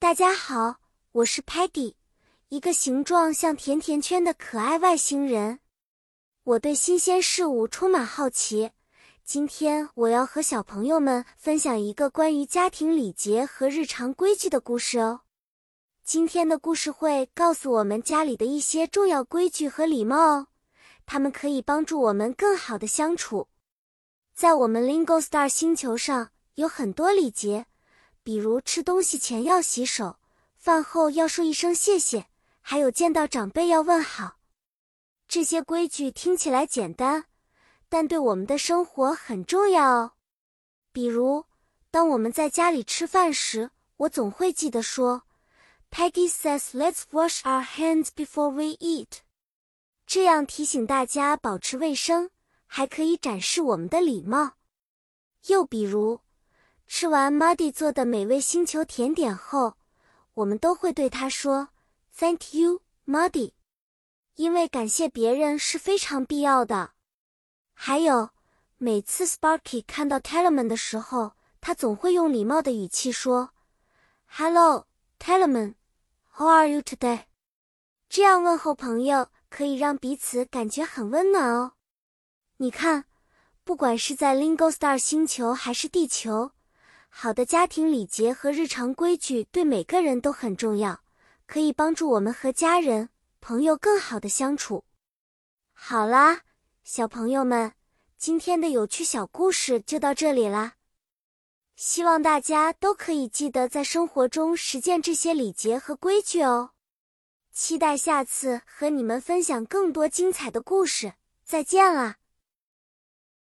大家好，我是 Peggy，一个形状像甜甜圈的可爱外星人。我对新鲜事物充满好奇。今天我要和小朋友们分享一个关于家庭礼节和日常规矩的故事哦。今天的故事会告诉我们家里的一些重要规矩和礼貌哦，它们可以帮助我们更好的相处。在我们 Lingo Star 星球上有很多礼节。比如吃东西前要洗手，饭后要说一声谢谢，还有见到长辈要问好。这些规矩听起来简单，但对我们的生活很重要哦。比如，当我们在家里吃饭时，我总会记得说：“Peggy says let's wash our hands before we eat。”这样提醒大家保持卫生，还可以展示我们的礼貌。又比如，吃完 Muddy 做的美味星球甜点后，我们都会对他说 “Thank you, Muddy”，因为感谢别人是非常必要的。还有，每次 Sparky 看到 Tellerman 的时候，他总会用礼貌的语气说 “Hello, Tellerman, how are you today？” 这样问候朋友可以让彼此感觉很温暖哦。你看，不管是在 Lingo Star 星球还是地球。好的家庭礼节和日常规矩对每个人都很重要，可以帮助我们和家人、朋友更好的相处。好啦，小朋友们，今天的有趣小故事就到这里啦。希望大家都可以记得在生活中实践这些礼节和规矩哦。期待下次和你们分享更多精彩的故事。再见啦！